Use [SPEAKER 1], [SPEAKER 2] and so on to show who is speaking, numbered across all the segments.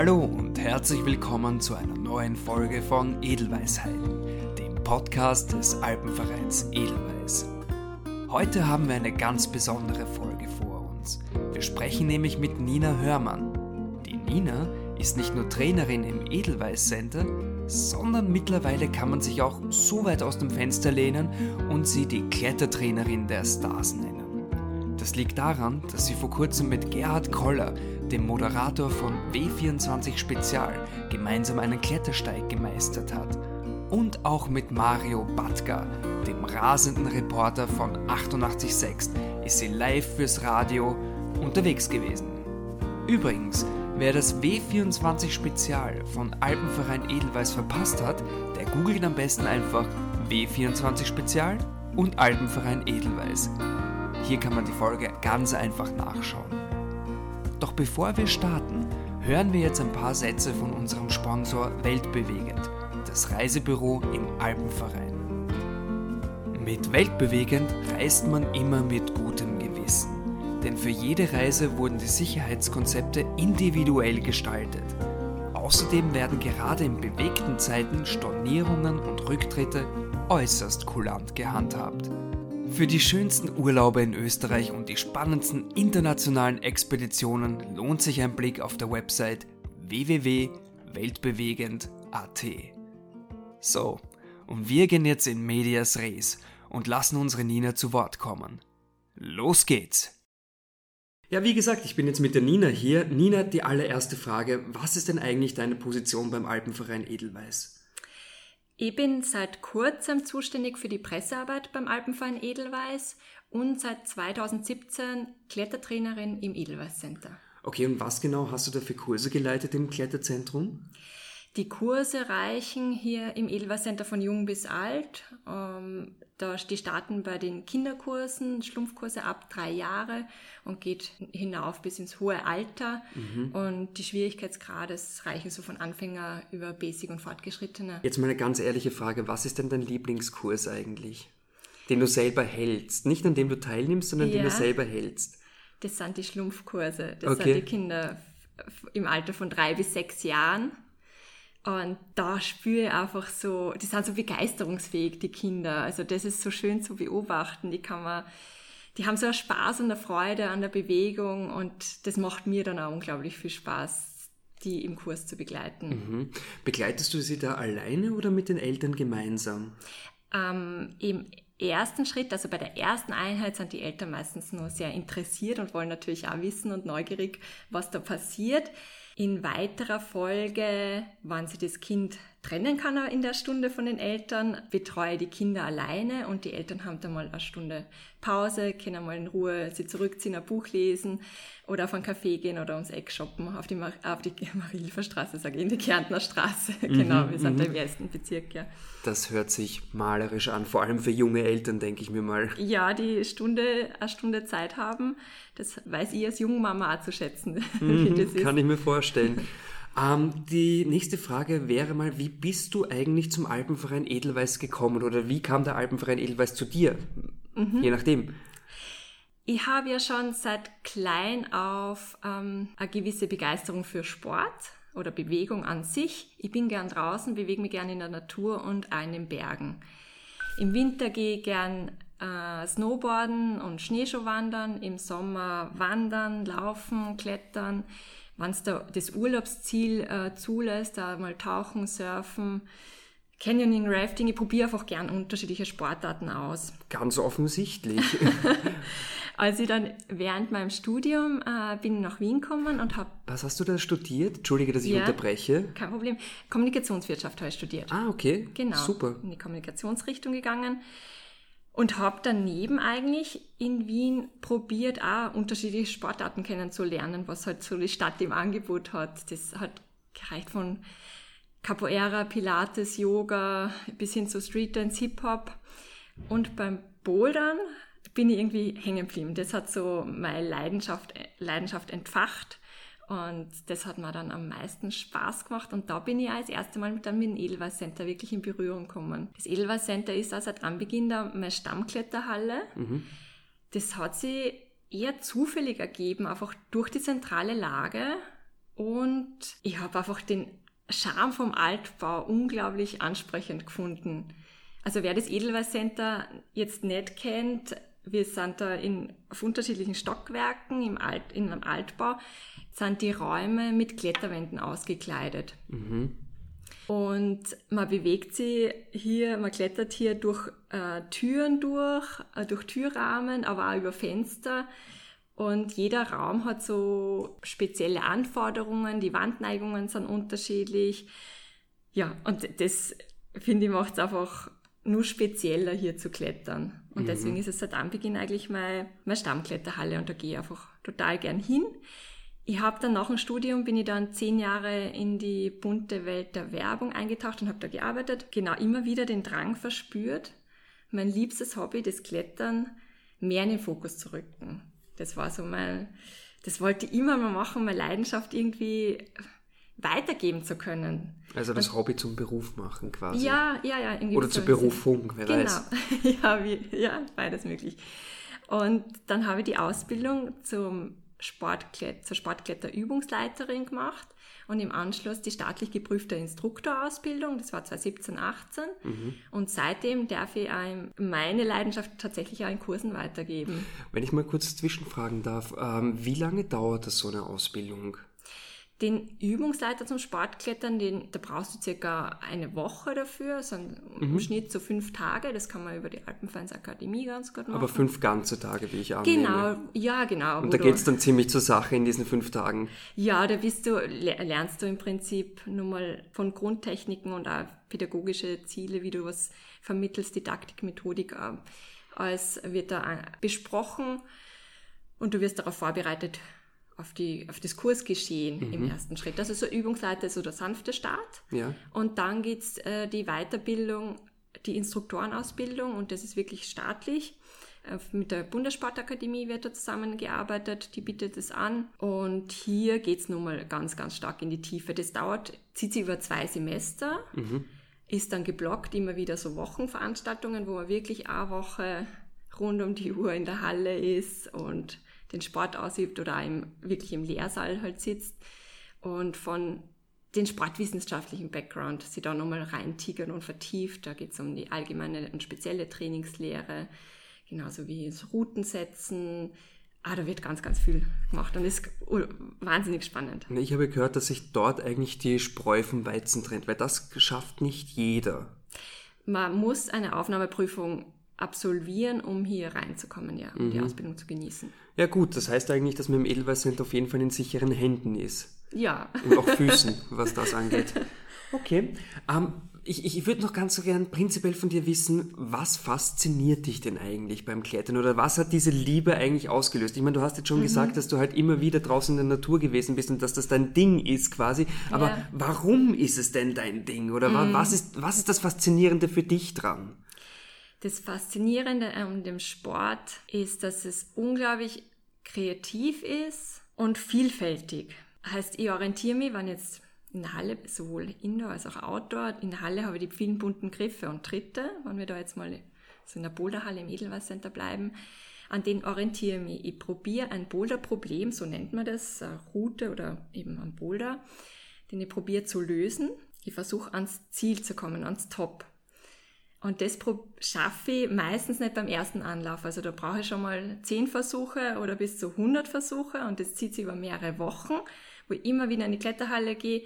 [SPEAKER 1] Hallo und herzlich willkommen zu einer neuen Folge von Edelweisheiten, dem Podcast des Alpenvereins Edelweiß. Heute haben wir eine ganz besondere Folge vor uns. Wir sprechen nämlich mit Nina Hörmann. Die Nina ist nicht nur Trainerin im Edelweiß Center, sondern mittlerweile kann man sich auch so weit aus dem Fenster lehnen und sie die Klettertrainerin der Stars nennen. Das liegt daran, dass sie vor kurzem mit Gerhard Koller, dem Moderator von W24 Spezial, gemeinsam einen Klettersteig gemeistert hat. Und auch mit Mario Batka, dem rasenden Reporter von 886, ist sie live fürs Radio unterwegs gewesen. Übrigens, wer das W24 Spezial von Alpenverein Edelweiß verpasst hat, der googelt am besten einfach W24 Spezial und Alpenverein Edelweiß. Hier kann man die Folge ganz einfach nachschauen. Doch bevor wir starten, hören wir jetzt ein paar Sätze von unserem Sponsor Weltbewegend, das Reisebüro im Alpenverein. Mit Weltbewegend reist man immer mit gutem Gewissen, denn für jede Reise wurden die Sicherheitskonzepte individuell gestaltet. Außerdem werden gerade in bewegten Zeiten Stornierungen und Rücktritte äußerst kulant gehandhabt. Für die schönsten Urlaube in Österreich und die spannendsten internationalen Expeditionen lohnt sich ein Blick auf der Website www.weltbewegend.at. So, und wir gehen jetzt in Medias Res und lassen unsere Nina zu Wort kommen. Los geht's! Ja, wie gesagt, ich bin jetzt mit der Nina hier. Nina, die allererste Frage. Was ist denn eigentlich deine Position beim Alpenverein Edelweiß?
[SPEAKER 2] Ich bin seit kurzem zuständig für die Pressearbeit beim Alpenverein Edelweiß und seit 2017 Klettertrainerin im Edelweiß Center.
[SPEAKER 1] Okay, und was genau hast du da für Kurse geleitet im Kletterzentrum?
[SPEAKER 2] Die Kurse reichen hier im Edelweiß Center von jung bis alt. Ähm, da, die starten bei den Kinderkursen, Schlumpfkurse ab drei Jahre und geht hinauf bis ins hohe Alter. Mhm. Und die Schwierigkeitsgrade reichen so von Anfänger über Basic und Fortgeschrittene.
[SPEAKER 1] Jetzt mal eine ganz ehrliche Frage. Was ist denn dein Lieblingskurs eigentlich? Den du selber hältst. Nicht an dem du teilnimmst, sondern ja, den du selber hältst.
[SPEAKER 2] Das sind die Schlumpfkurse. Das okay. sind die Kinder im Alter von drei bis sechs Jahren. Und da spüre ich einfach so, die sind so begeisterungsfähig, die Kinder. Also das ist so schön zu beobachten. Die kann man, die haben so einen Spaß und eine Freude an der Bewegung und das macht mir dann auch unglaublich viel Spaß, die im Kurs zu begleiten.
[SPEAKER 1] Mhm. Begleitest du sie da alleine oder mit den Eltern gemeinsam?
[SPEAKER 2] Ähm, Im ersten Schritt, also bei der ersten Einheit, sind die Eltern meistens nur sehr interessiert und wollen natürlich auch wissen und neugierig, was da passiert. In weiterer Folge, wann sie das Kind trennen kann in der Stunde von den Eltern, betreue die Kinder alleine und die Eltern haben dann mal eine Stunde Pause, können mal in Ruhe sie zurückziehen, ein Buch lesen oder auf einen Café gehen oder ums Eck shoppen, auf die, Mar auf die Marilfer Straße, sage ich, in die Kärntner Straße. Mhm, genau, wir sind da im mhm. ersten Bezirk, ja.
[SPEAKER 1] Das hört sich malerisch an, vor allem für junge Eltern, denke ich mir mal.
[SPEAKER 2] Ja, die Stunde, eine Stunde Zeit haben, das weiß ich als Jungmama auch zu schätzen, mhm.
[SPEAKER 1] Kann ich mir vorstellen. Ähm, die nächste Frage wäre mal, wie bist du eigentlich zum Alpenverein Edelweiß gekommen oder wie kam der Alpenverein Edelweiß zu dir? Mhm. Je nachdem.
[SPEAKER 2] Ich habe ja schon seit klein auf ähm, eine gewisse Begeisterung für Sport oder Bewegung an sich. Ich bin gern draußen, bewege mich gern in der Natur und auch in den Bergen. Im Winter gehe ich gern äh, Snowboarden und Schneeschuhwandern, im Sommer wandern, laufen, klettern. Wenn es da das Urlaubsziel äh, zulässt, da mal tauchen, surfen, Canyoning, Rafting, ich probiere einfach gern unterschiedliche Sportarten aus.
[SPEAKER 1] Ganz offensichtlich.
[SPEAKER 2] Als ich dann während meinem Studium äh, bin nach Wien gekommen und habe...
[SPEAKER 1] Was hast du da studiert? Entschuldige, dass ich ja, unterbreche.
[SPEAKER 2] Kein Problem. Kommunikationswirtschaft habe ich studiert.
[SPEAKER 1] Ah, okay.
[SPEAKER 2] Genau.
[SPEAKER 1] Super.
[SPEAKER 2] In die Kommunikationsrichtung gegangen und habe daneben eigentlich in Wien probiert, auch unterschiedliche Sportarten kennenzulernen, was halt so die Stadt im Angebot hat. Das hat gereicht von Capoeira, Pilates, Yoga bis hin zu Street Dance, Hip-Hop. Und beim Bouldern bin ich irgendwie hängen geblieben. Das hat so meine Leidenschaft, Leidenschaft entfacht. Und das hat mir dann am meisten Spaß gemacht. Und da bin ich als erste Mal mit dem Edelweiß Center wirklich in Berührung gekommen. Das Edelweiß Center ist also seit Anbeginn da meine Stammkletterhalle. Mhm. Das hat sich eher zufällig ergeben, einfach durch die zentrale Lage Und ich habe einfach den Charme vom Altbau unglaublich ansprechend gefunden. Also wer das Edelweiß Center jetzt nicht kennt, wir sind da in, auf unterschiedlichen Stockwerken im Alt, in einem Altbau, sind die Räume mit Kletterwänden ausgekleidet. Mhm. Und man bewegt sich hier, man klettert hier durch äh, Türen durch, äh, durch Türrahmen, aber auch über Fenster. Und jeder Raum hat so spezielle Anforderungen, die Wandneigungen sind unterschiedlich. Ja, und das finde ich macht es einfach nur spezieller hier zu klettern. Und mhm. deswegen ist es seit Anbeginn eigentlich meine, meine Stammkletterhalle und da gehe ich einfach total gern hin. Ich habe dann nach dem Studium bin ich dann zehn Jahre in die bunte Welt der Werbung eingetaucht und habe da gearbeitet. Genau, immer wieder den Drang verspürt, mein liebstes Hobby, das Klettern, mehr in den Fokus zu rücken. Das war so mein, das wollte ich immer mal machen, meine Leidenschaft irgendwie weitergeben zu können.
[SPEAKER 1] Also das Hobby zum Beruf machen quasi.
[SPEAKER 2] Ja, ja, ja.
[SPEAKER 1] Oder zur Berufung, wer
[SPEAKER 2] genau.
[SPEAKER 1] weiß.
[SPEAKER 2] ja, wie, ja, beides möglich. Und dann habe ich die Ausbildung zum Sportklet zur Sportkletterübungsleiterin gemacht und im Anschluss die staatlich geprüfte Instruktorausbildung, das war 2017, 18. Mhm. Und seitdem darf ich meine Leidenschaft tatsächlich auch in Kursen weitergeben.
[SPEAKER 1] Wenn ich mal kurz zwischenfragen darf, ähm, wie lange dauert das so eine Ausbildung?
[SPEAKER 2] Den Übungsleiter zum Sportklettern, den, da brauchst du circa eine Woche dafür, so mhm. im Schnitt so fünf Tage. Das kann man über die Alpenvereinsakademie ganz gut machen.
[SPEAKER 1] Aber fünf ganze Tage, wie ich annehme.
[SPEAKER 2] Genau, ja, genau.
[SPEAKER 1] Und da geht es dann ziemlich zur Sache in diesen fünf Tagen.
[SPEAKER 2] Ja, da bist du, lernst du im Prinzip nur mal von Grundtechniken und auch pädagogische Ziele, wie du was vermittelst, Didaktik, Methodik, äh, alles wird da äh, besprochen und du wirst darauf vorbereitet, auf, die, auf das Kursgeschehen mhm. im ersten Schritt. Also so Übungsleiter ist so der sanfte Start.
[SPEAKER 1] Ja.
[SPEAKER 2] Und dann geht's äh, die Weiterbildung, die Instruktorenausbildung und das ist wirklich staatlich. Äh, mit der Bundessportakademie wird da zusammengearbeitet, die bietet es an. Und hier geht's nun mal ganz, ganz stark in die Tiefe. Das dauert, zieht sich über zwei Semester, mhm. ist dann geblockt, immer wieder so Wochenveranstaltungen, wo man wirklich eine Woche rund um die Uhr in der Halle ist und den Sport ausübt oder im, wirklich im Lehrsaal halt sitzt und von den sportwissenschaftlichen Background sie da nochmal reintigern und vertieft. Da geht es um die allgemeine und spezielle Trainingslehre, genauso wie das Routensetzen. Ah, da wird ganz, ganz viel gemacht und ist wahnsinnig spannend.
[SPEAKER 1] Ich habe gehört, dass sich dort eigentlich die Spreu vom Weizen trennt, weil das schafft nicht jeder.
[SPEAKER 2] Man muss eine Aufnahmeprüfung absolvieren, um hier reinzukommen, ja, um mhm. die Ausbildung zu genießen.
[SPEAKER 1] Ja gut, das heißt eigentlich, dass man im Edelweiß auf jeden Fall in sicheren Händen ist.
[SPEAKER 2] Ja.
[SPEAKER 1] Und auch Füßen, was das angeht. Okay. Ähm, ich, ich würde noch ganz so gern prinzipiell von dir wissen, was fasziniert dich denn eigentlich beim Klettern oder was hat diese Liebe eigentlich ausgelöst? Ich meine, du hast jetzt schon mhm. gesagt, dass du halt immer wieder draußen in der Natur gewesen bist und dass das dein Ding ist quasi. Aber ja. warum ist es denn dein Ding? Oder mhm. was, ist, was ist das Faszinierende für dich dran?
[SPEAKER 2] Das Faszinierende an dem Sport ist, dass es unglaublich kreativ ist und vielfältig. Heißt, ich orientiere mich, wenn jetzt in der Halle, sowohl Indoor als auch Outdoor, in der Halle habe ich die vielen bunten Griffe und Tritte, wenn wir da jetzt mal so in der Boulderhalle im Edelweiß Center bleiben, an denen orientiere ich mich. Ich probiere ein Boulderproblem, so nennt man das, eine Route oder eben ein Boulder, den ich probiere zu lösen. Ich versuche ans Ziel zu kommen, ans Top. Und das schaffe ich meistens nicht beim ersten Anlauf. Also da brauche ich schon mal zehn Versuche oder bis zu 100 Versuche und das zieht sich über mehrere Wochen, wo ich immer wieder in die Kletterhalle gehe,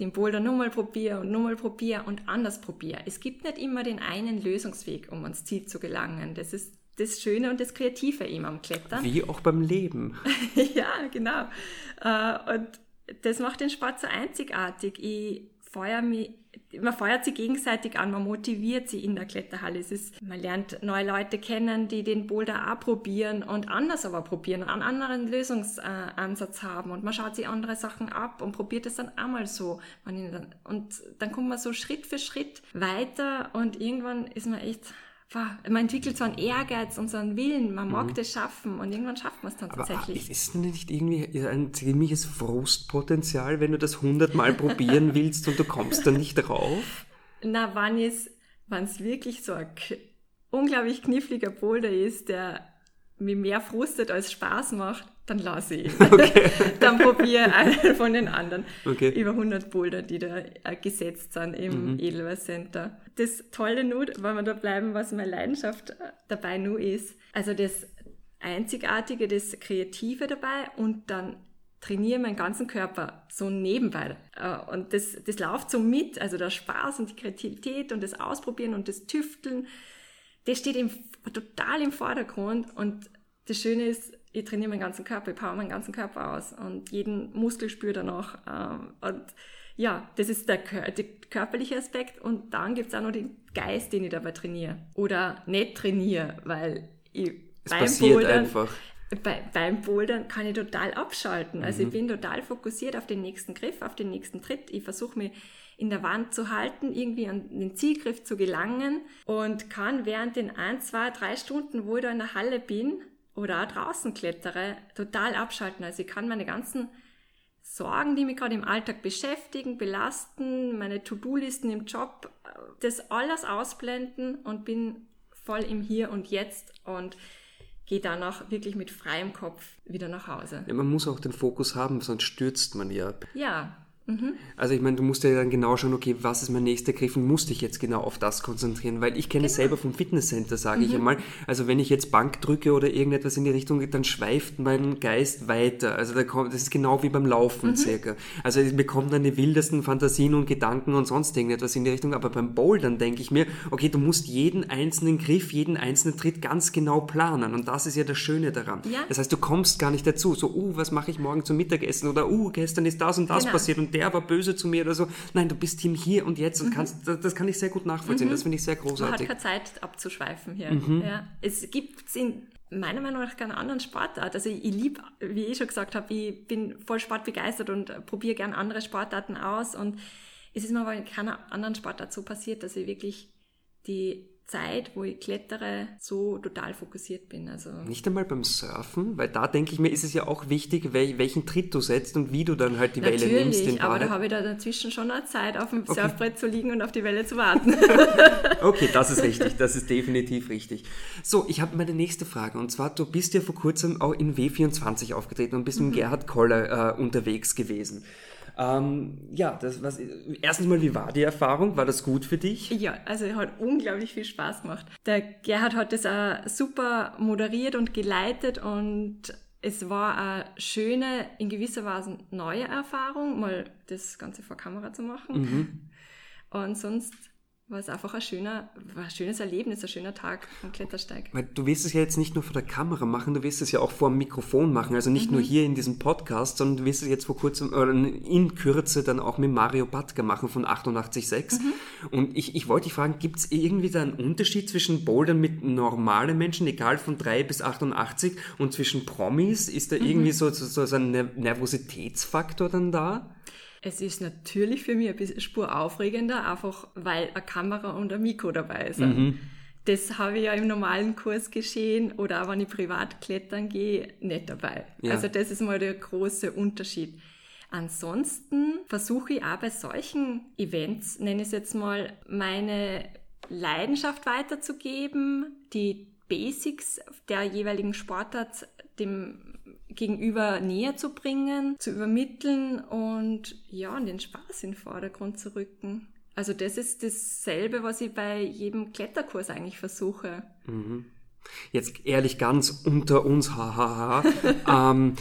[SPEAKER 2] den Boulder nochmal probiere und nochmal probiere und anders probiere. Es gibt nicht immer den einen Lösungsweg, um ans Ziel zu gelangen. Das ist das Schöne und das Kreative eben am Klettern.
[SPEAKER 1] Wie auch beim Leben.
[SPEAKER 2] ja, genau. Äh, und das macht den Sport so einzigartig. Ich feuer mich man feuert sie gegenseitig an, man motiviert sie in der Kletterhalle. Es ist, man lernt neue Leute kennen, die den Boulder auch probieren und anders aber probieren, einen anderen Lösungsansatz haben und man schaut sich andere Sachen ab und probiert es dann einmal so. Und dann kommt man so Schritt für Schritt weiter und irgendwann ist man echt man entwickelt so einen Ehrgeiz und so einen Willen, man mag mhm. das schaffen und irgendwann schafft man es dann tatsächlich.
[SPEAKER 1] Aber ist es nicht irgendwie ein ziemliches Frustpotenzial, wenn du das hundertmal probieren willst und du kommst dann nicht drauf?
[SPEAKER 2] Na, wann es, wann es wirklich so ein unglaublich kniffliger Boulder ist, der mir mehr frustet als Spaß macht, dann lasse ich. Okay. dann probiere einen von den anderen. Okay. Über 100 Boulder, die da äh, gesetzt sind im mhm. Edelweiss Center. Das Tolle nur, wenn wir da bleiben, was meine Leidenschaft dabei nur ist, also das Einzigartige, das Kreative dabei und dann trainiere meinen ganzen Körper so nebenbei. Äh, und das, das läuft so mit, also der Spaß und die Kreativität und das Ausprobieren und das Tüfteln, das steht im, total im Vordergrund und das Schöne ist, ich trainiere meinen ganzen Körper, ich power meinen ganzen Körper aus und jeden Muskel spüre danach. Ähm, und ja, das ist der, der körperliche Aspekt und dann gibt es auch noch den Geist, den ich dabei trainiere. Oder nicht trainiere, weil ich
[SPEAKER 1] es beim Bouldern, einfach.
[SPEAKER 2] Bei, beim Bouldern kann ich total abschalten. Also mhm. ich bin total fokussiert auf den nächsten Griff, auf den nächsten Tritt. Ich versuche mich in der Wand zu halten, irgendwie an den Zielgriff zu gelangen und kann während den ein, zwei, drei Stunden, wo ich da in der Halle bin, oder auch draußen klettere, total abschalten. Also ich kann meine ganzen Sorgen, die mich gerade im Alltag beschäftigen, belasten, meine To-Do-Listen im Job, das alles ausblenden und bin voll im Hier und Jetzt und gehe danach wirklich mit freiem Kopf wieder nach Hause.
[SPEAKER 1] Ja, man muss auch den Fokus haben, sonst stürzt man ja.
[SPEAKER 2] Ja,
[SPEAKER 1] Mhm. Also ich meine, du musst ja dann genau schauen, okay, was ist mein nächster Griff und musst dich jetzt genau auf das konzentrieren, weil ich kenne genau. selber vom Fitnesscenter, sage mhm. ich einmal. Also wenn ich jetzt Bank drücke oder irgendetwas in die Richtung, dann schweift mein Geist weiter. Also da kommt, das ist genau wie beim Laufen mhm. circa. Also ich bekomme dann die wildesten Fantasien und Gedanken und sonst irgendetwas in die Richtung. Aber beim Bouldern denke ich mir, okay, du musst jeden einzelnen Griff, jeden einzelnen Tritt ganz genau planen. Und das ist ja das Schöne daran. Ja. Das heißt, du kommst gar nicht dazu. So, uh, was mache ich morgen zum Mittagessen? Oder uh, gestern ist das und das genau. passiert und der der war böse zu mir oder so. Nein, du bist Team hier und jetzt und mhm. kannst, das kann ich sehr gut nachvollziehen. Mhm. Das finde ich sehr großartig.
[SPEAKER 2] Man hat keine Zeit abzuschweifen hier. Mhm. Ja. Es gibt in meiner Meinung nach keine anderen Sportart. Also ich, ich liebe, wie ich schon gesagt habe, ich bin voll sportbegeistert und probiere gern andere Sportarten aus und es ist mir aber in keiner anderen Sportart so passiert, dass ich wirklich die Zeit, wo ich klettere, so total fokussiert bin. Also
[SPEAKER 1] Nicht einmal beim Surfen, weil da denke ich mir, ist es ja auch wichtig, welchen Tritt du setzt und wie du dann halt die Natürlich, Welle nimmst.
[SPEAKER 2] Natürlich, aber da habe ich da dazwischen schon eine Zeit, auf dem okay. Surfbrett zu liegen und auf die Welle zu warten.
[SPEAKER 1] okay, das ist richtig, das ist definitiv richtig. So, ich habe meine nächste Frage und zwar, du bist ja vor kurzem auch in W24 aufgetreten und bist mhm. mit Gerhard Koller äh, unterwegs gewesen. Ähm, ja, das was. Erstens mal, wie war die Erfahrung? War das gut für dich?
[SPEAKER 2] Ja, also hat unglaublich viel Spaß gemacht. Der Gerhard hat das auch super moderiert und geleitet und es war eine schöne, in gewisser Weise neue Erfahrung, mal das Ganze vor Kamera zu machen. Mhm. Und sonst war es einfach ein, schöner, war ein schönes Erlebnis, ein schöner Tag am Klettersteig.
[SPEAKER 1] Weil du wirst es ja jetzt nicht nur vor der Kamera machen, du wirst es ja auch vor dem Mikrofon machen. Also nicht mhm. nur hier in diesem Podcast, sondern du wirst es jetzt vor kurzem oder in Kürze dann auch mit Mario Batka machen von 88.6. Mhm. Und ich, ich wollte dich fragen, gibt es irgendwie da einen Unterschied zwischen Bouldern mit normalen Menschen, egal von 3 bis 88, und zwischen Promis? Ist da mhm. irgendwie so, so, so ein Nervositätsfaktor dann da?
[SPEAKER 2] Es ist natürlich für mich ein bisschen Spur aufregender, einfach weil eine Kamera und ein Mikro dabei sind. Mhm. Das habe ich ja im normalen Kurs geschehen oder auch wenn ich privat klettern gehe, nicht dabei. Ja. Also das ist mal der große Unterschied. Ansonsten versuche ich auch bei solchen Events, nenne ich es jetzt mal, meine Leidenschaft weiterzugeben, die Basics der jeweiligen Sportart dem Gegenüber näher zu bringen, zu übermitteln und ja, und den Spaß in den Vordergrund zu rücken. Also das ist dasselbe, was ich bei jedem Kletterkurs eigentlich versuche.
[SPEAKER 1] Mhm. Jetzt ehrlich ganz unter uns, hahaha. ähm,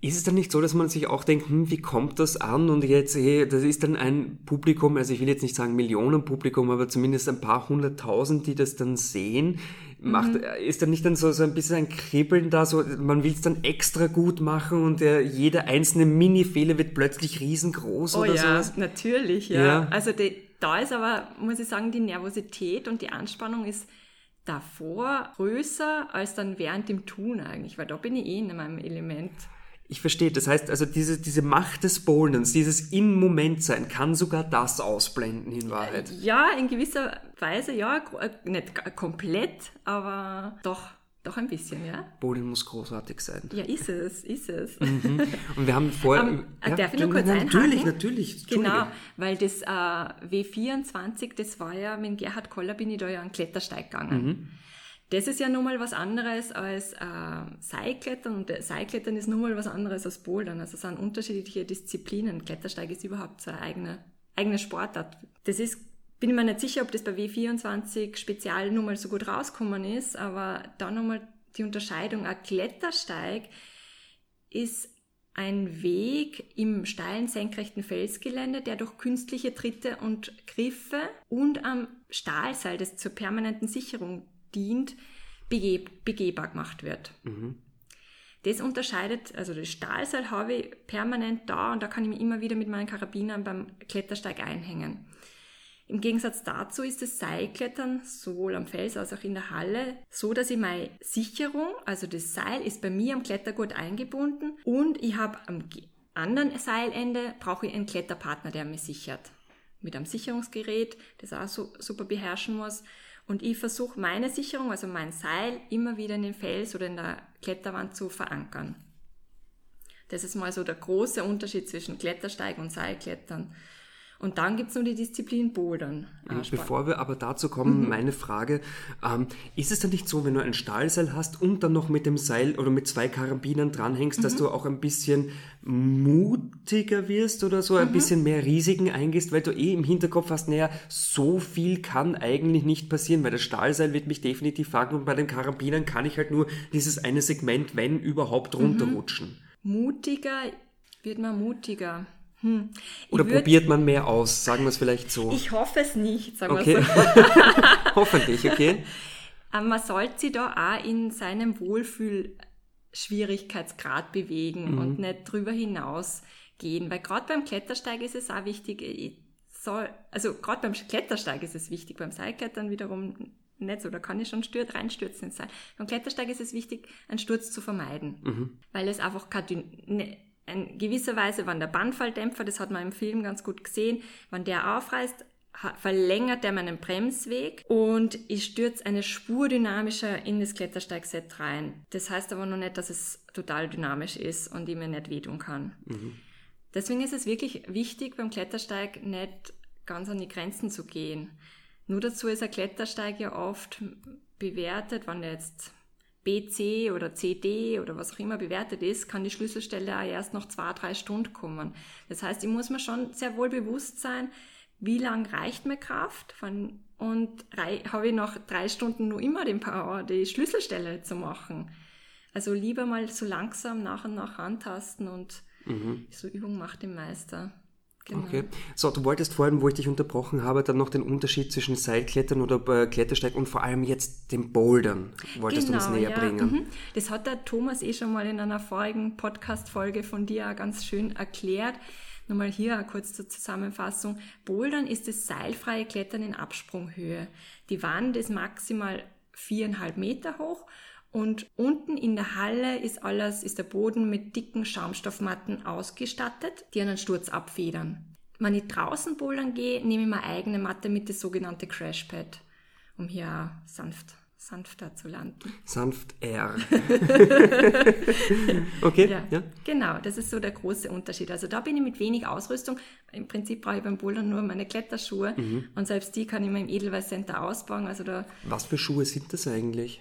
[SPEAKER 1] ist es dann nicht so, dass man sich auch denkt, hm, wie kommt das an? Und jetzt, hey, das ist dann ein Publikum, also ich will jetzt nicht sagen Millionenpublikum, aber zumindest ein paar hunderttausend, die das dann sehen. Macht, mhm. Ist dann nicht dann so, so ein bisschen ein Kribbeln da, so, man will es dann extra gut machen und der, jeder einzelne Mini-Fehler wird plötzlich riesengroß
[SPEAKER 2] oh,
[SPEAKER 1] oder
[SPEAKER 2] ja,
[SPEAKER 1] sowas?
[SPEAKER 2] natürlich, ja. ja. Also die, da ist aber, muss ich sagen, die Nervosität und die Anspannung ist davor größer als dann während dem Tun eigentlich, weil da bin ich eh in meinem Element.
[SPEAKER 1] Ich verstehe. Das heißt also, diese, diese Macht des Bowlens, dieses im Moment sein, kann sogar das ausblenden in Wahrheit.
[SPEAKER 2] Ja, in gewisser Weise, ja. Äh, nicht komplett, aber doch. Doch ein bisschen, ja.
[SPEAKER 1] Bowling muss großartig sein.
[SPEAKER 2] Ja, ist es, ist es.
[SPEAKER 1] Mhm. Und wir haben vorher...
[SPEAKER 2] Um, ja, darf ich nur kurz
[SPEAKER 1] einhaken? Natürlich, natürlich.
[SPEAKER 2] Genau, weil das äh, W24, das war ja, mit Gerhard Koller bin ich da ja einen Klettersteig gegangen. Mhm das ist ja nochmal was anderes als äh, Seilklettern und Seilklettern ist nochmal was anderes als Bouldern. Also es sind unterschiedliche Disziplinen. Klettersteig ist überhaupt so eine eigene, eigene Sportart. Das ist, bin ich mir nicht sicher, ob das bei W24 spezial nochmal so gut rausgekommen ist, aber da nochmal die Unterscheidung. Ein Klettersteig ist ein Weg im steilen senkrechten Felsgelände, der durch künstliche Tritte und Griffe und am Stahlseil, das zur permanenten Sicherung dient, begehbar gemacht wird. Mhm. Das unterscheidet, also das Stahlseil habe ich permanent da und da kann ich mich immer wieder mit meinen Karabinern beim Klettersteig einhängen. Im Gegensatz dazu ist das Seilklettern sowohl am Fels als auch in der Halle so, dass ich meine Sicherung, also das Seil ist bei mir am Klettergurt eingebunden und ich habe am anderen Seilende brauche ich einen Kletterpartner, der mich sichert. Mit einem Sicherungsgerät, das auch so, super beherrschen muss. Und ich versuche meine Sicherung, also mein Seil, immer wieder in den Fels oder in der Kletterwand zu verankern. Das ist mal so der große Unterschied zwischen Klettersteig und Seilklettern. Und dann gibt's noch die Disziplin Bouldern.
[SPEAKER 1] Äh, Bevor wir aber dazu kommen, mhm. meine Frage, ähm, ist es dann nicht so, wenn du ein Stahlseil hast und dann noch mit dem Seil oder mit zwei Karabinern dranhängst, mhm. dass du auch ein bisschen mutiger wirst oder so, ein mhm. bisschen mehr Risiken eingehst, weil du eh im Hinterkopf hast, naja, so viel kann eigentlich nicht passieren, weil das Stahlseil wird mich definitiv fangen und bei den Karabinern kann ich halt nur dieses eine Segment, wenn überhaupt, runterrutschen.
[SPEAKER 2] Mutiger wird man mutiger. Hm.
[SPEAKER 1] Oder würd, probiert man mehr aus, sagen wir es vielleicht so?
[SPEAKER 2] Ich hoffe es nicht, sagen
[SPEAKER 1] okay.
[SPEAKER 2] wir
[SPEAKER 1] so. Hoffentlich, okay.
[SPEAKER 2] Ähm, man sollte sich da auch in seinem Wohlfühl-Schwierigkeitsgrad bewegen mhm. und nicht drüber hinaus gehen. Weil gerade beim Klettersteig ist es auch wichtig, soll, also gerade beim Klettersteig ist es wichtig, beim Seilklettern wiederum nicht so, da kann ich schon stört, reinstürzen ins Seil. Beim Klettersteig ist es wichtig, einen Sturz zu vermeiden, mhm. weil es einfach keine ne, in gewisser Weise, wenn der Bandfalldämpfer, das hat man im Film ganz gut gesehen, wenn der aufreißt, verlängert der meinen Bremsweg und ich stürze eine Spur dynamischer in das Klettersteigset rein. Das heißt aber noch nicht, dass es total dynamisch ist und ich mir nicht wehtun kann. Mhm. Deswegen ist es wirklich wichtig, beim Klettersteig nicht ganz an die Grenzen zu gehen. Nur dazu ist ein Klettersteig ja oft bewertet, wenn der jetzt BC oder CD oder was auch immer bewertet ist, kann die Schlüsselstelle auch erst nach zwei, drei Stunden kommen. Das heißt, ich muss mir schon sehr wohl bewusst sein, wie lang reicht mir Kraft von, und habe ich nach drei Stunden nur immer den Power, die Schlüsselstelle zu machen. Also lieber mal so langsam nach und nach antasten und mhm. so Übung macht den Meister.
[SPEAKER 1] Genau. Okay. So, du wolltest vorhin, wo ich dich unterbrochen habe, dann noch den Unterschied zwischen Seilklettern oder äh, Klettersteig und vor allem jetzt dem Bouldern. Wolltest genau, du uns näher ja. bringen? Mhm.
[SPEAKER 2] Das hat der Thomas eh schon mal in einer vorigen Podcast-Folge von dir ganz schön erklärt. Nochmal hier kurz zur Zusammenfassung. Bouldern ist das seilfreie Klettern in Absprunghöhe. Die Wand ist maximal viereinhalb Meter hoch und unten in der Halle ist alles, ist der Boden mit dicken Schaumstoffmatten ausgestattet, die einen Sturz abfedern. Wenn ich draußen bouldern gehe, nehme ich meine eigene Matte mit, das sogenannte Crashpad, um hier sanft, sanfter zu landen.
[SPEAKER 1] Sanft R. okay, ja, ja,
[SPEAKER 2] Genau, das ist so der große Unterschied. Also da bin ich mit wenig Ausrüstung. Im Prinzip brauche ich beim Bouldern nur meine Kletterschuhe mhm. und selbst die kann ich mir im Edelweiß Center ausbauen. Also da
[SPEAKER 1] Was für Schuhe sind das eigentlich?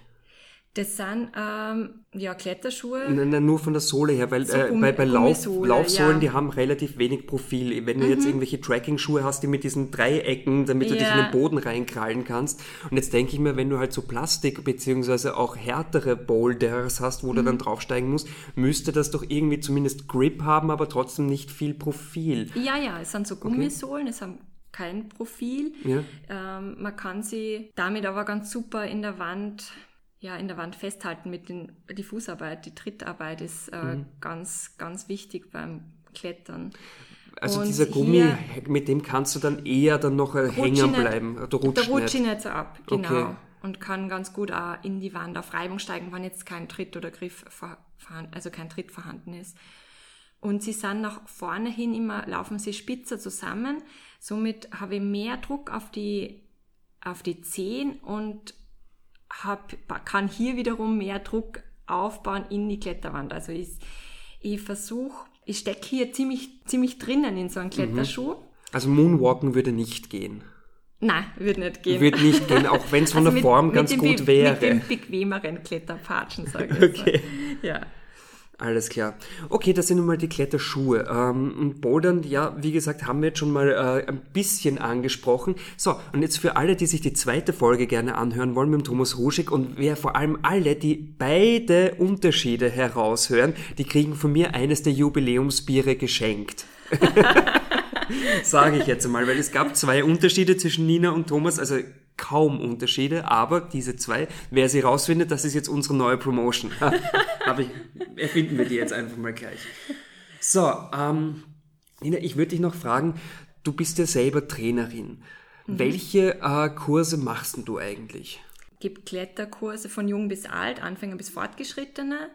[SPEAKER 2] Das sind ähm, ja Kletterschuhe.
[SPEAKER 1] Nein, nein, nur von der Sohle her, weil so äh, bei, bei Lauf, Laufsohlen, ja. die haben relativ wenig Profil. Wenn du mhm. jetzt irgendwelche Tracking-Schuhe hast, die mit diesen Dreiecken, damit du ja. dich in den Boden reinkrallen kannst. Und jetzt denke ich mir, wenn du halt so Plastik beziehungsweise auch härtere Boulders hast, wo mhm. du dann draufsteigen musst, müsste das doch irgendwie zumindest Grip haben, aber trotzdem nicht viel Profil.
[SPEAKER 2] Ja, ja, es sind so Gummisohlen, okay. es haben kein Profil. Ja. Ähm, man kann sie damit aber ganz super in der Wand ja, in der Wand festhalten mit den, die Fußarbeit, die Trittarbeit ist äh, mhm. ganz, ganz wichtig beim Klettern.
[SPEAKER 1] Also und dieser Gummi, mit dem kannst du dann eher dann noch äh, hängen bleiben.
[SPEAKER 2] Du rutschst da rutsche ich nicht so ab, genau. Okay. Und kann ganz gut auch in die Wand auf Reibung steigen, wenn jetzt kein Tritt oder Griff vorhanden, also kein Tritt vorhanden ist. Und sie sind nach vorne hin immer, laufen sie spitzer zusammen. Somit habe ich mehr Druck auf die, auf die Zehen und hab, kann hier wiederum mehr Druck aufbauen in die Kletterwand. Also ich, ich versuche, ich stecke hier ziemlich, ziemlich drinnen in so einem mhm. Kletterschuh.
[SPEAKER 1] Also Moonwalken würde nicht gehen.
[SPEAKER 2] Nein, würde nicht gehen.
[SPEAKER 1] Würde nicht gehen, auch wenn es von
[SPEAKER 2] Also
[SPEAKER 1] der
[SPEAKER 2] mit-
[SPEAKER 1] Form ganz gut wäre.
[SPEAKER 2] Mit dem bequemeren Kletterpatschen, sage ich
[SPEAKER 1] Okay.
[SPEAKER 2] so. Ja.
[SPEAKER 1] Alles klar. Okay, das sind nun mal die Kletterschuhe. Ähm, und Bouldern, ja, wie gesagt, haben wir jetzt schon mal äh, ein bisschen angesprochen. So, und jetzt für alle, die sich die zweite Folge gerne anhören wollen mit dem Thomas Ruschig und wer vor allem alle, die beide Unterschiede heraushören, die kriegen von mir eines der Jubiläumsbiere geschenkt. Sage ich jetzt mal, weil es gab zwei Unterschiede zwischen Nina und Thomas, also kaum Unterschiede, aber diese zwei, wer sie rausfindet, das ist jetzt unsere neue Promotion. aber ich, erfinden wir die jetzt einfach mal gleich. So, ähm, Nina, ich würde dich noch fragen, du bist ja selber Trainerin. Welche äh, Kurse machst denn du eigentlich?
[SPEAKER 2] gibt Kletterkurse von jung bis alt, Anfänger bis Fortgeschrittene.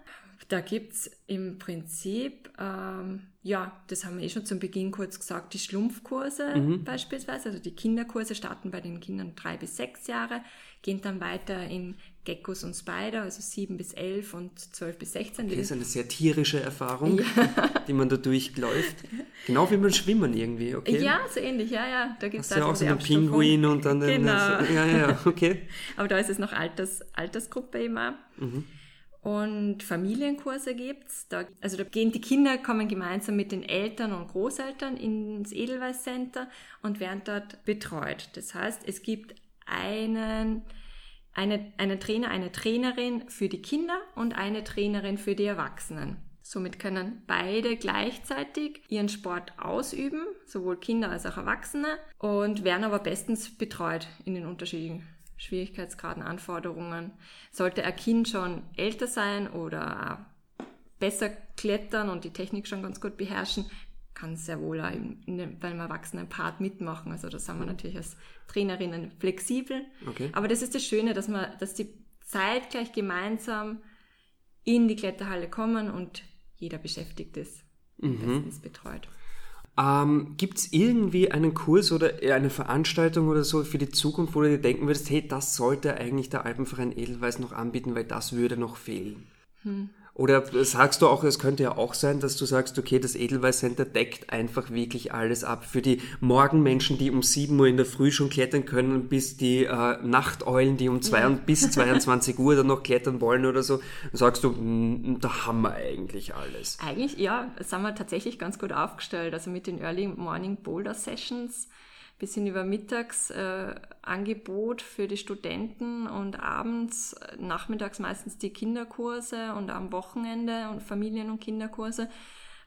[SPEAKER 2] Da gibt's im Prinzip, ähm, ja, das haben wir eh schon zum Beginn kurz gesagt, die Schlumpfkurse beispielsweise. Also die Kinderkurse starten bei den Kindern drei bis sechs Jahre, gehen dann weiter in Geckos und Spider, also sieben bis elf und zwölf bis sechzehn.
[SPEAKER 1] Das ist eine sehr tierische Erfahrung, die man da durchläuft. Genau wie beim Schwimmen irgendwie, okay?
[SPEAKER 2] Ja, so ähnlich, ja, ja. Da gibt's
[SPEAKER 1] Hast du ja
[SPEAKER 2] einfach
[SPEAKER 1] auch so einen. Pinguin und dann den,
[SPEAKER 2] Genau.
[SPEAKER 1] ja, ja, okay.
[SPEAKER 2] Aber da ist es noch Alters, Altersgruppe immer. Und Familienkurse gibt's. Da, also da gehen die Kinder, kommen gemeinsam mit den Eltern und Großeltern ins Edelweiss Center und werden dort betreut. Das heißt, es gibt einen, eine, einen Trainer, eine Trainerin für die Kinder und eine Trainerin für die Erwachsenen. Somit können beide gleichzeitig ihren Sport ausüben, sowohl Kinder als auch Erwachsene, und werden aber bestens betreut in den unterschiedlichen Schwierigkeitsgraden, Anforderungen. Sollte ein Kind schon älter sein oder besser klettern und die Technik schon ganz gut beherrschen, kann sehr wohl auch in, in beim Erwachsenenpart mitmachen. Also da sind wir natürlich als Trainerinnen flexibel.
[SPEAKER 1] Okay.
[SPEAKER 2] Aber das ist das Schöne, dass man, dass die zeitgleich gemeinsam in die Kletterhalle kommen und jeder beschäftigt ist, bestens betreut.
[SPEAKER 1] Ähm, Gibt es irgendwie einen Kurs oder eher eine Veranstaltung oder so für die Zukunft, wo du dir denken würdest, hey, das sollte eigentlich der Alpenverein Edelweiß noch anbieten, weil das würde noch fehlen? Oder sagst du auch, es könnte ja auch sein, dass du sagst, okay, das Edelweiß Center deckt einfach wirklich alles ab. Für die Morgenmenschen, die um 7 Uhr in der Früh schon klettern können, bis die äh, Nachteulen, die um zwei, bis 22 Uhr dann noch klettern wollen oder so, sagst du, mm, da haben wir eigentlich alles.
[SPEAKER 2] Eigentlich, ja, sind wir tatsächlich ganz gut aufgestellt. Also mit den Early Morning Boulder Sessions bis hin über Mittagsangebot äh, für die Studenten und abends, nachmittags meistens die Kinderkurse und am Wochenende und Familien- und Kinderkurse.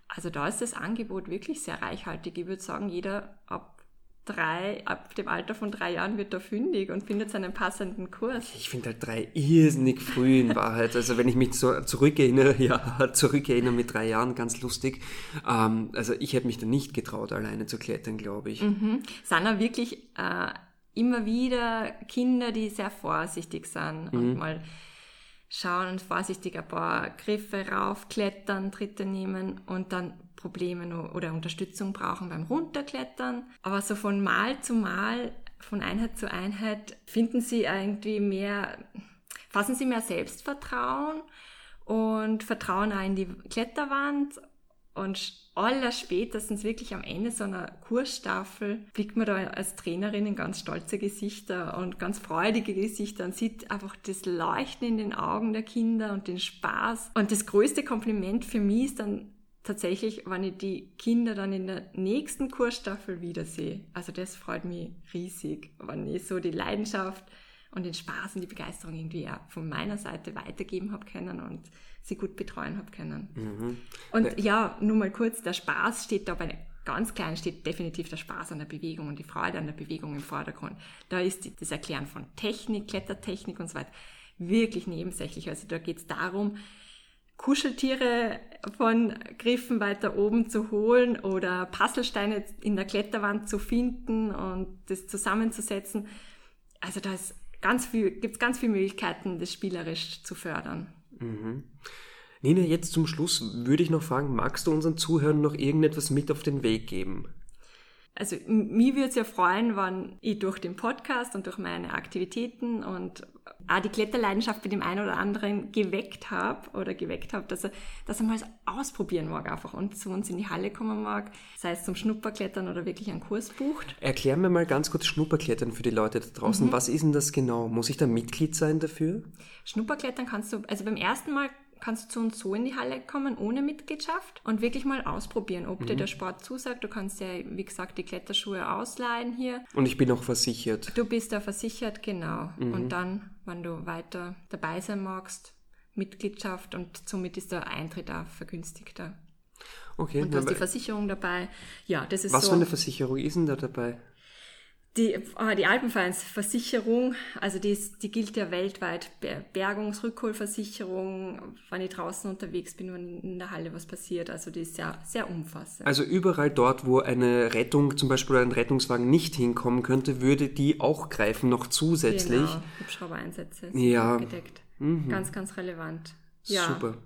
[SPEAKER 2] Also da ist das Angebot wirklich sehr reichhaltig. Ich würde sagen, jeder ab drei, ab dem Alter von drei Jahren wird da fündig und findet seinen passenden Kurs.
[SPEAKER 1] Ich finde halt drei irrsinnig früh in Wahrheit. Also wenn ich mich so zurückerinnere, ja, zurückerinnere mit drei Jahren, ganz lustig. Ähm, also ich hätte mich da nicht getraut, alleine zu klettern, glaube ich.
[SPEAKER 2] sind auch wirklich äh, immer wieder Kinder, die sehr vorsichtig sind und mal schauen und vorsichtig ein paar Griffe raufklettern, Tritte nehmen und dann Probleme noch oder Unterstützung brauchen beim Runterklettern. Aber so von Mal zu Mal, von Einheit zu Einheit finden sie irgendwie mehr, fassen sie mehr Selbstvertrauen und vertrauen auch in die Kletterwand und aller spätestens wirklich am Ende so einer Kursstaffel blickt man da als Trainerin in ganz stolze Gesichter und ganz freudige Gesichter und sieht einfach das Leuchten in den Augen der Kinder und den Spaß. Und das größte Kompliment für mich ist dann tatsächlich, wenn ich die Kinder dann in der nächsten Kursstaffel wiedersehe. Also das freut mich riesig, wenn ich so die Leidenschaft und den Spaß und die Begeisterung irgendwie auch von meiner Seite weitergeben habe können und sie gut betreuen habe können. Und ja, nur mal kurz, der Spaß steht da bei ganz klein steht definitiv der Spaß an der Bewegung und die Freude an der Bewegung im Vordergrund. Da ist die, das Erklären von Technik, Klettertechnik und so weiter wirklich nebensächlich. Also da geht es darum, Kuscheltiere von Griffen weiter oben zu holen oder Puzzlesteine in der Kletterwand zu finden und das zusammenzusetzen. Also da gibt es ganz viele Möglichkeiten, das spielerisch zu fördern.
[SPEAKER 1] Nina, jetzt zum Schluss würde ich noch fragen, magst du unseren Zuhörern noch irgendetwas mit auf den Weg geben?
[SPEAKER 2] also mich würde es ja freuen, wenn ich durch den Podcast und durch meine Aktivitäten und auch die Kletterleidenschaft bei dem einen oder anderen geweckt habe oder geweckt habe, dass er, dass er mal ausprobieren mag einfach und zu uns in die Halle kommen mag, sei es zum Schnupperklettern oder wirklich einen Kurs bucht.
[SPEAKER 1] Erklär mir mal ganz kurz Schnupperklettern für die Leute da draußen. Mhm. Was ist denn das genau? Muss ich da Mitglied sein dafür?
[SPEAKER 2] Schnupperklettern kannst du, also beim ersten Mal kannst du zu uns so in die Halle kommen ohne Mitgliedschaft und wirklich mal ausprobieren, ob mhm. dir der Sport zusagt. Du kannst ja, wie gesagt, die Kletterschuhe ausleihen hier.
[SPEAKER 1] Und ich bin auch versichert.
[SPEAKER 2] Du bist da versichert, genau. Mhm. Und dann, wenn du weiter dabei sein magst, Mitgliedschaft und somit ist der Eintritt auch vergünstigter. Okay. Und du hast die Versicherung dabei. Ja, das ist
[SPEAKER 1] Was
[SPEAKER 2] so.
[SPEAKER 1] für eine Versicherung ist denn da dabei?
[SPEAKER 2] Die, ah, die Alpenvereinsversicherung, also die, ist, die gilt ja weltweit. Bergungsrückholversicherung, wenn ich draußen unterwegs bin, wenn in der Halle was passiert. Also die ist sehr, sehr umfassend.
[SPEAKER 1] Also überall dort, wo eine Rettung, zum Beispiel ein Rettungswagen nicht hinkommen könnte, würde die auch greifen, noch zusätzlich. Genau,
[SPEAKER 2] Hubschraubereinsätze
[SPEAKER 1] ja.
[SPEAKER 2] gedeckt. Mhm. Ganz, ganz relevant. Ja. Super.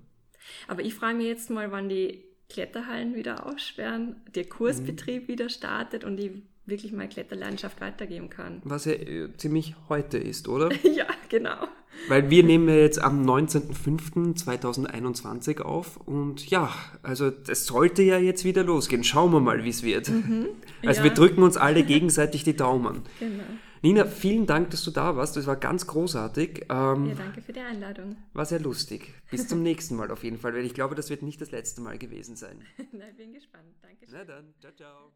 [SPEAKER 2] Aber ich frage mich jetzt mal, wann die Kletterhallen wieder aussperren, der Kursbetrieb mhm. wieder startet und die wirklich mal Kletterlandschaft weitergeben kann.
[SPEAKER 1] Was ja äh, ziemlich heute ist, oder?
[SPEAKER 2] ja, genau.
[SPEAKER 1] Weil wir nehmen ja jetzt am 19.05.2021 auf und ja, also es sollte ja jetzt wieder losgehen. Schauen wir mal, wie es wird. Mhm, also ja. wir drücken uns alle gegenseitig die Daumen. Genau. Nina, vielen Dank, dass du da warst. Das war ganz großartig.
[SPEAKER 2] Ähm, ja, danke für die Einladung.
[SPEAKER 1] War sehr lustig. Bis zum nächsten Mal auf jeden Fall, weil ich glaube, das wird nicht das letzte Mal gewesen sein.
[SPEAKER 2] Na, bin gespannt. Danke.
[SPEAKER 1] Na dann, ciao, ciao.